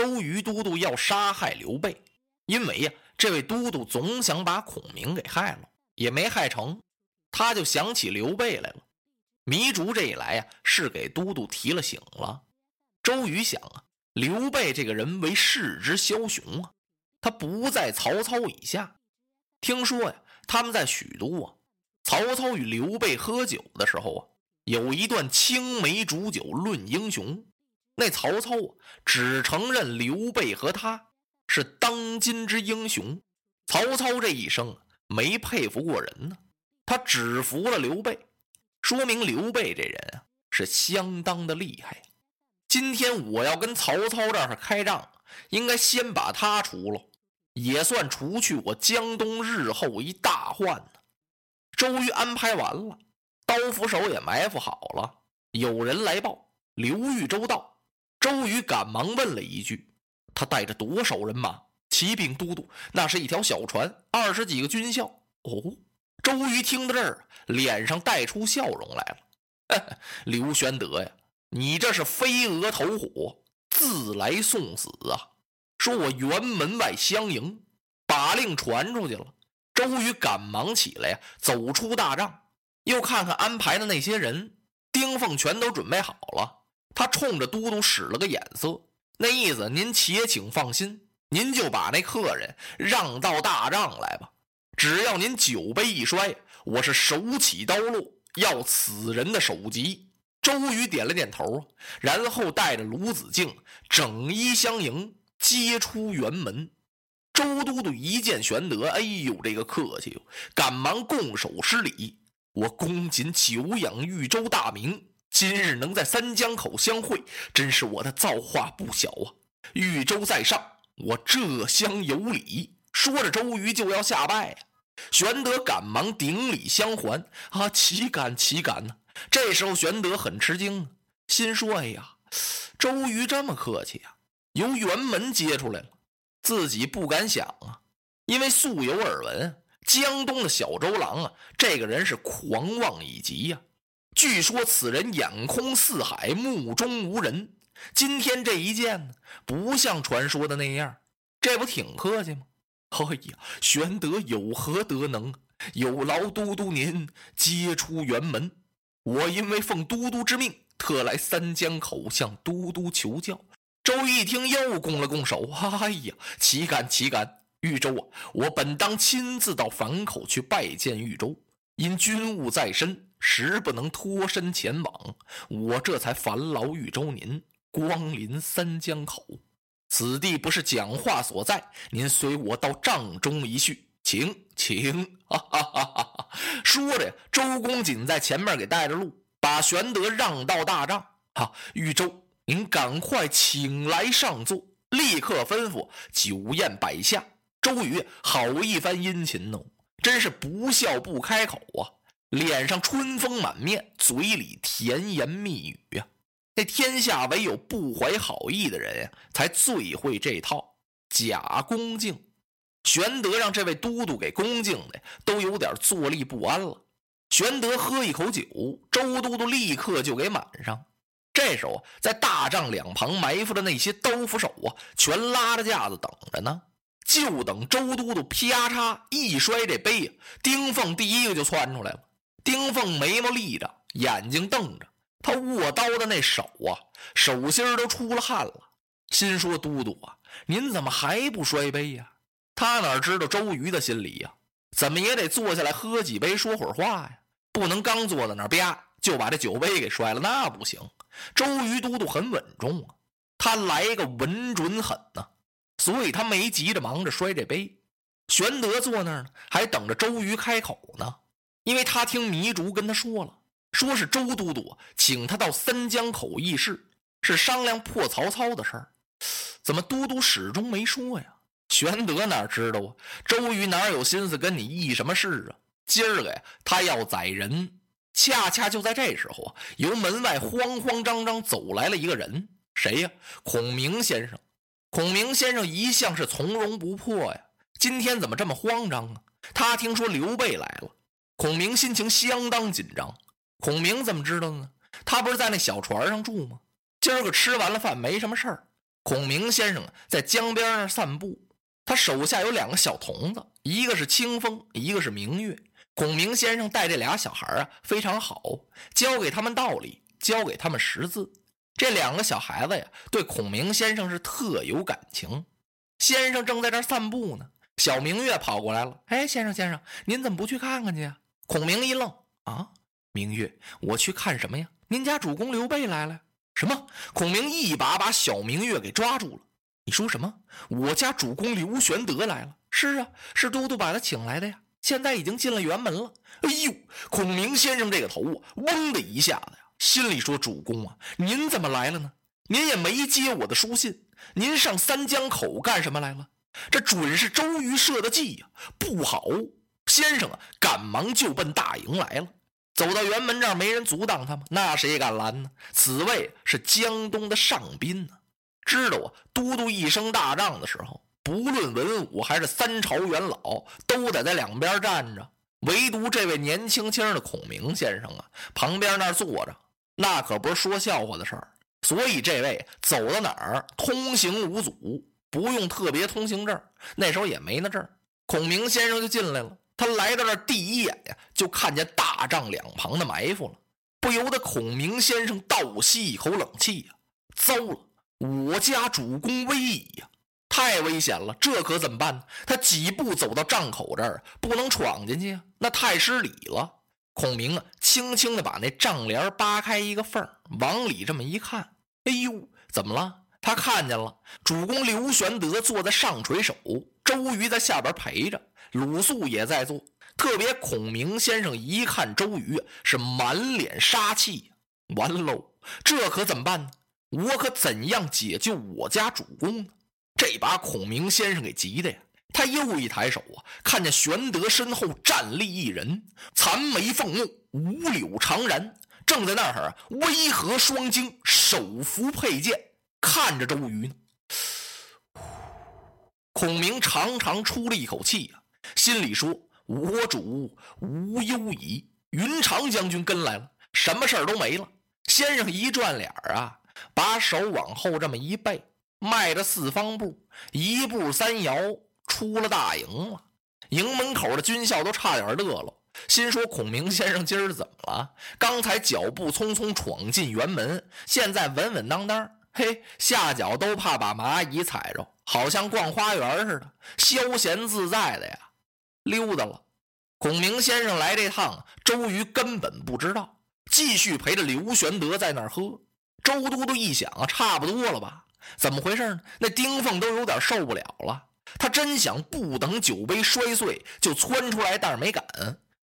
周瑜都督要杀害刘备，因为呀，这位都督总想把孔明给害了，也没害成，他就想起刘备来了。糜竺这一来呀，是给都督提了醒了。周瑜想啊，刘备这个人为世之枭雄啊，他不在曹操以下。听说呀，他们在许都啊，曹操与刘备喝酒的时候啊，有一段青梅煮酒论英雄。那曹操啊，只承认刘备和他是当今之英雄。曹操这一生没佩服过人呢，他只服了刘备，说明刘备这人啊是相当的厉害。今天我要跟曹操这儿开仗，应该先把他除了，也算除去我江东日后一大患呢。周瑜安排完了，刀斧手也埋伏好了，有人来报刘豫州到。周瑜赶忙问了一句：“他带着多少人马？”启禀都督：“那是一条小船，二十几个军校。”哦，周瑜听到这儿，脸上带出笑容来了。刘玄德呀，你这是飞蛾投火，自来送死啊！说我辕门外相迎，把令传出去了。周瑜赶忙起来呀，走出大帐，又看看安排的那些人，丁奉全都准备好了。他冲着都督使了个眼色，那意思您且请放心，您就把那客人让到大帐来吧。只要您酒杯一摔，我是手起刀落，要此人的首级。周瑜点了点头，然后带着卢子敬整衣相迎，接出辕门。周都督一见玄德，哎呦，这个客气，赶忙拱手施礼：“我恭谨久仰豫州大名。”今日能在三江口相会，真是我的造化不小啊！豫州在上，我这厢有礼。说着，周瑜就要下拜。玄德赶忙顶礼相还，啊，岂敢岂敢呢！这时候，玄德很吃惊，心说：“哎呀，周瑜这么客气啊，由辕门接出来了，自己不敢想啊，因为素有耳闻，江东的小周郎啊，这个人是狂妄以极呀。”据说此人眼空四海，目中无人。今天这一见呢，不像传说的那样，这不挺客气吗？哎呀，玄德有何德能？有劳都督您接出辕门。我因为奉都督之命，特来三江口向都督求教。周瑜一听，又拱了拱手。哎呀，岂敢岂敢！豫州啊，我本当亲自到樊口去拜见豫州，因军务在身。实不能脱身前往，我这才烦劳豫州您光临三江口，此地不是讲话所在。您随我到帐中一叙，请请。哈哈哈哈说着，周公瑾在前面给带着路，把玄德让到大帐。哈，豫州，您赶快请来上座，立刻吩咐酒宴摆下。周瑜好一番殷勤哦，真是不笑不开口啊。脸上春风满面，嘴里甜言蜜语呀！这天下唯有不怀好意的人呀，才最会这套假恭敬。玄德让这位都督给恭敬的，都有点坐立不安了。玄德喝一口酒，周都督立刻就给满上。这时候，在大帐两旁埋伏的那些刀斧手啊，全拉着架子等着呢，就等周都督啪嚓一摔这杯，丁奉第一个就窜出来了。丁凤眉毛立着，眼睛瞪着，他握刀的那手啊，手心都出了。汗了。心说：“都督啊，您怎么还不摔杯呀？”他哪知道周瑜的心里呀，怎么也得坐下来喝几杯，说会儿话呀，不能刚坐在那儿吧就把这酒杯给摔了，那不行。周瑜都督很稳重啊，他来个稳准狠呢，所以他没急着忙着摔这杯。玄德坐那儿呢，还等着周瑜开口呢。因为他听糜竺跟他说了，说是周都督请他到三江口议事，是商量破曹操的事儿。怎么都督始终没说呀？玄德哪知道啊？周瑜哪有心思跟你议什么事啊？今儿个呀，他要宰人。恰恰就在这时候啊，由门外慌慌张张走来了一个人，谁呀？孔明先生。孔明先生一向是从容不迫呀，今天怎么这么慌张啊？他听说刘备来了。孔明心情相当紧张。孔明怎么知道呢？他不是在那小船上住吗？今儿个吃完了饭，没什么事儿，孔明先生，在江边那散步，他手下有两个小童子，一个是清风，一个是明月。孔明先生待这俩小孩啊非常好，教给他们道理，教给他们识字。这两个小孩子呀，对孔明先生是特有感情。先生正在这散步呢，小明月跑过来了。哎，先生先生，您怎么不去看看去呀？孔明一愣，啊，明月，我去看什么呀？您家主公刘备来了。什么？孔明一把把小明月给抓住了。你说什么？我家主公刘玄德来了？是啊，是都督把他请来的呀。现在已经进了辕门了。哎呦，孔明先生这个头啊，嗡的一下子，心里说：“主公啊，您怎么来了呢？您也没接我的书信，您上三江口干什么来了？这准是周瑜设的计呀，不好！先生啊，赶忙就奔大营来了。走到辕门这儿，没人阻挡他吗？那谁敢拦呢？此位是江东的上宾呢，知道啊，都督一声大仗的时候。”不论文武还是三朝元老，都得在两边站着。唯独这位年轻轻的孔明先生啊，旁边那坐着，那可不是说笑话的事儿。所以这位走到哪儿通行无阻，不用特别通行证。那时候也没那证。孔明先生就进来了。他来到这第一眼呀，就看见大帐两旁的埋伏了，不由得孔明先生倒吸一口冷气呀！糟了，我家主公危矣呀！太危险了，这可怎么办呢？他几步走到帐口这儿，不能闯进去啊，那太失礼了。孔明啊，轻轻的把那帐帘扒开一个缝往里这么一看，哎呦，怎么了？他看见了，主公刘玄德坐在上垂手，周瑜在下边陪着，鲁肃也在做。特别孔明先生一看周瑜，是满脸杀气，完喽，这可怎么办呢？我可怎样解救我家主公呢？这把孔明先生给急的呀！他又一抬手啊，看见玄德身后站立一人，残眉凤目，五柳长髯，正在那儿啊，微和双睛，手扶佩剑，看着周瑜呢。孔明长长出了一口气呀，心里说：“我主无忧矣，云长将军跟来了，什么事儿都没了。”先生一转脸啊，把手往后这么一背。迈着四方步，一步三摇，出了大营了。营门口的军校都差点乐了，心说：“孔明先生今儿怎么了？刚才脚步匆匆闯进辕门，现在稳稳当当，嘿，下脚都怕把蚂蚁踩着，好像逛花园似的，消闲自在的呀，溜达了。”孔明先生来这趟，周瑜根本不知道，继续陪着刘玄德在那儿喝。周都督一想，差不多了吧？怎么回事呢？那丁凤都有点受不了了。他真想不等酒杯摔碎就窜出来，但是没敢。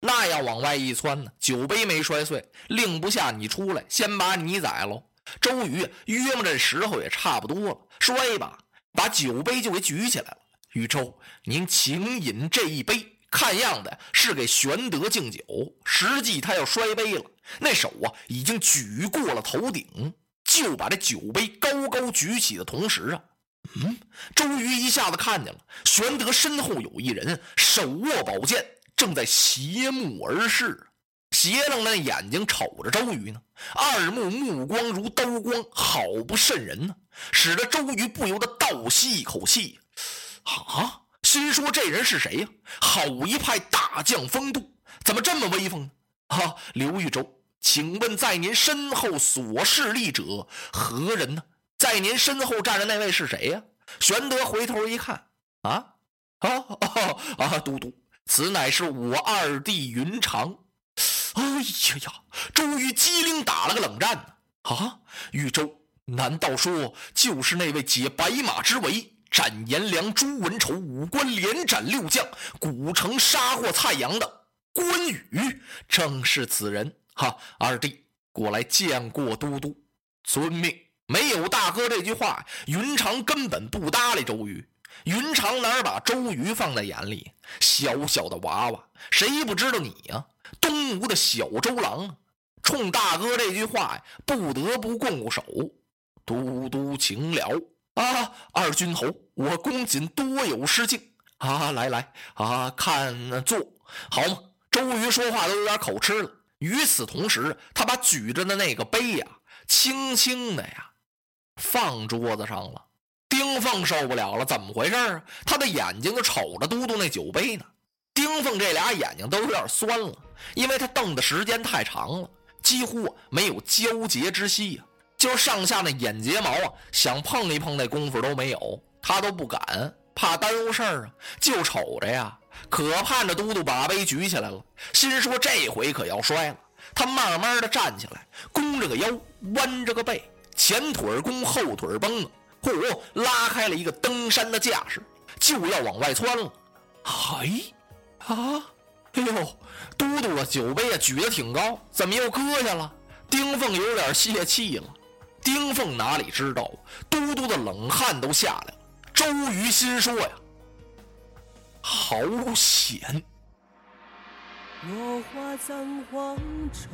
那样往外一窜呢，酒杯没摔碎，令不下你出来，先把你宰喽。周瑜约摸这时候也差不多了，摔吧，把酒杯就给举起来了。禹州，您请饮这一杯。看样子是给玄德敬酒，实际他要摔杯了。那手啊，已经举过了头顶。就把这酒杯高高举起的同时啊，嗯，周瑜一下子看见了，玄德身后有一人，手握宝剑，正在斜目而视，斜楞的眼睛瞅着周瑜呢，二目目光如刀光，好不瘆人呢，使得周瑜不由得倒吸一口气，啊，心说这人是谁呀？好一派大将风度，怎么这么威风呢？啊，刘豫州。请问，在您身后所侍立者何人呢？在您身后站着那位是谁呀？玄德回头一看，啊啊啊啊！都督，此乃是我二弟云长。哎呀呀！周瑜机灵打了个冷战呢。啊，豫州，难道说就是那位解白马之围、斩颜良、诛文丑、五关连斩六将、古城杀获蔡阳的关羽？正是此人。哈，二弟过来见过都督，遵命。没有大哥这句话，云长根本不搭理周瑜。云长哪把周瑜放在眼里？小小的娃娃，谁不知道你呀？东吴的小周郎！冲大哥这句话呀，不得不拱拱手。都督请了啊，二军侯，我公瑾多有失敬啊！来来啊，看坐好吗？周瑜说话都有点口吃了。与此同时，他把举着的那个杯呀，轻轻的呀，放桌子上了。丁凤受不了了，怎么回事啊？他的眼睛就瞅着嘟嘟那酒杯呢。丁凤这俩眼睛都有点酸了，因为他瞪的时间太长了，几乎没有交接之息呀。就上下那眼睫毛啊，想碰一碰那功夫都没有，他都不敢，怕耽误事儿啊。就瞅着呀，可盼着嘟嘟把杯举起来了，心说这回可要摔了。他慢慢的站起来，弓着个腰，弯着个背，前腿弓，后腿绷啊，嚯，拉开了一个登山的架势，就要往外窜了。嘿，啊，哎呦，嘟嘟啊，酒杯啊举得挺高，怎么又搁下了？丁凤有点泄气了。丁凤哪里知道，嘟嘟的冷汗都下来了。周瑜心说呀：“好险！”落花葬黄冢，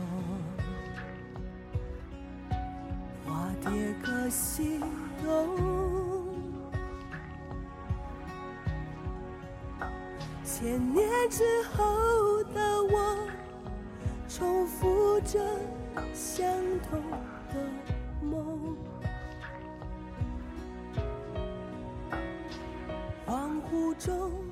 化蝶各西东。千年之后的我，重复着相同的。梦，恍惚中。